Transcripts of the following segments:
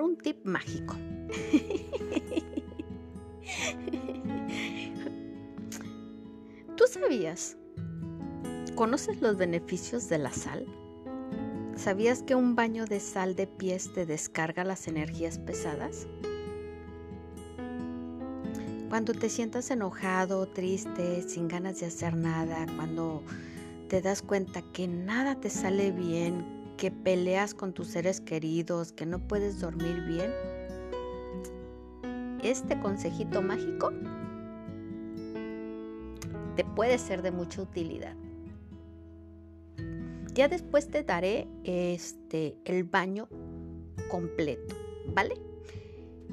un tip mágico. ¿Tú sabías? ¿Conoces los beneficios de la sal? ¿Sabías que un baño de sal de pies te descarga las energías pesadas? Cuando te sientas enojado, triste, sin ganas de hacer nada, cuando te das cuenta que nada te sale bien, que peleas con tus seres queridos, que no puedes dormir bien, este consejito mágico te puede ser de mucha utilidad. Ya después te daré este el baño completo, ¿vale?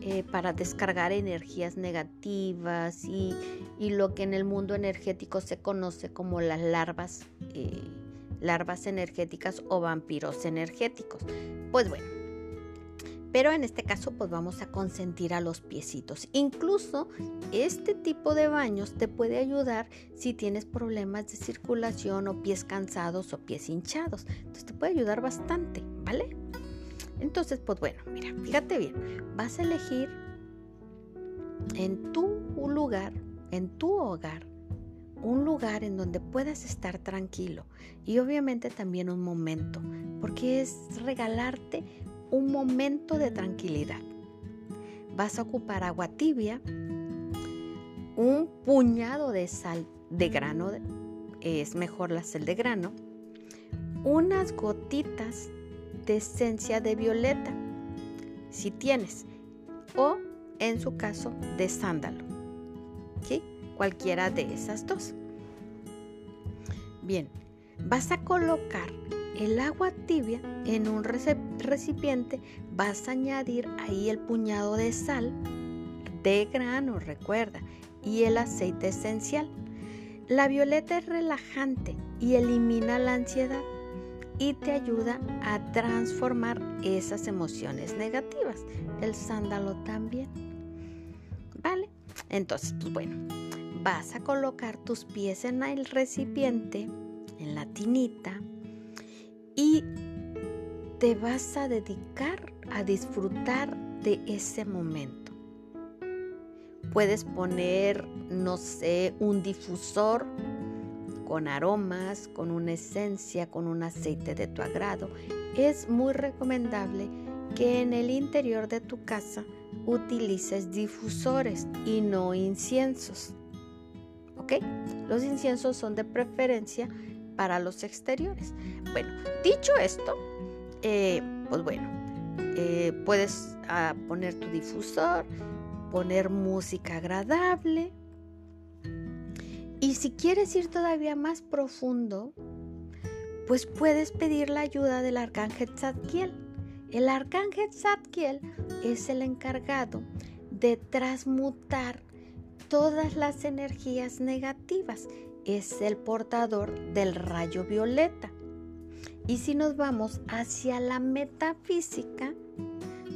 Eh, para descargar energías negativas y, lo que en el mundo energético se conoce como las larvas, eh, larvas energéticas o vampiros energéticos. Pues bueno, pero en este caso pues vamos a consentir a los piecitos. Incluso este tipo de baños te puede ayudar si tienes problemas de circulación o pies cansados o pies hinchados. Entonces te puede ayudar bastante, ¿vale? Entonces, pues bueno, mira, fíjate bien, vas a elegir en tu lugar, en tu hogar, un lugar en donde puedas estar tranquilo y obviamente también un momento, porque es regalarte un momento de tranquilidad. Vas a ocupar agua tibia, un puñado de sal de grano, es mejor la sal de grano, unas gotitas de esencia de violeta, si tienes, o en su caso de sándalo. ¿Sí? Cualquiera de esas dos. Bien, vas a colocar el agua tibia en un recipiente, vas a añadir ahí el puñado de sal de grano, recuerda, y el aceite esencial. La violeta es relajante y elimina la ansiedad y te ayuda a transformar esas emociones negativas. El sándalo también. ¿Vale? Entonces, pues bueno, vas a colocar tus pies en el recipiente, en la tinita, y te vas a dedicar a disfrutar de ese momento. Puedes poner, no sé, un difusor con aromas, con una esencia, con un aceite de tu agrado. Es muy recomendable que en el interior de tu casa utilices difusores y no inciensos. Los inciensos son de preferencia para los exteriores. Bueno, dicho esto, eh, pues bueno, eh, puedes ah, poner tu difusor, poner música agradable, y si quieres ir todavía más profundo, pues puedes pedir la ayuda del arcángel Zadkiel. El arcángel Zadkiel es el encargado de transmutar todas las energías negativas. Es el portador del rayo violeta. Y si nos vamos hacia la metafísica,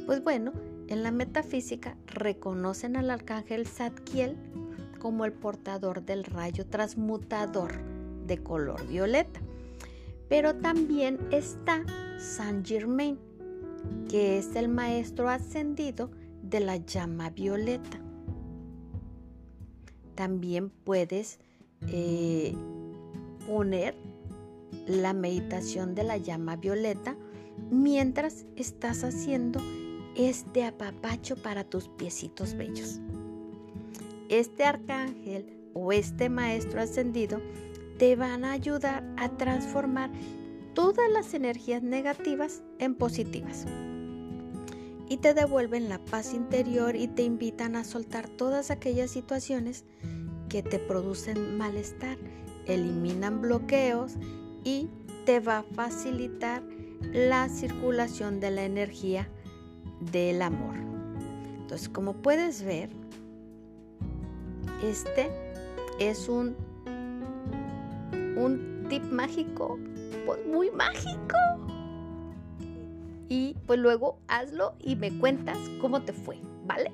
pues bueno, en la metafísica reconocen al arcángel Zadkiel como el portador del rayo transmutador de color violeta. Pero también está Saint Germain, que es el maestro ascendido de la llama violeta. También puedes eh, poner la meditación de la llama violeta mientras estás haciendo este apapacho para tus piecitos bellos este arcángel o este maestro ascendido te van a ayudar a transformar todas las energías negativas en positivas. Y te devuelven la paz interior y te invitan a soltar todas aquellas situaciones que te producen malestar, eliminan bloqueos y te va a facilitar la circulación de la energía del amor. Entonces, como puedes ver, este es un, un tip mágico, pues muy mágico y pues luego hazlo y me cuentas cómo te fue, ¿vale?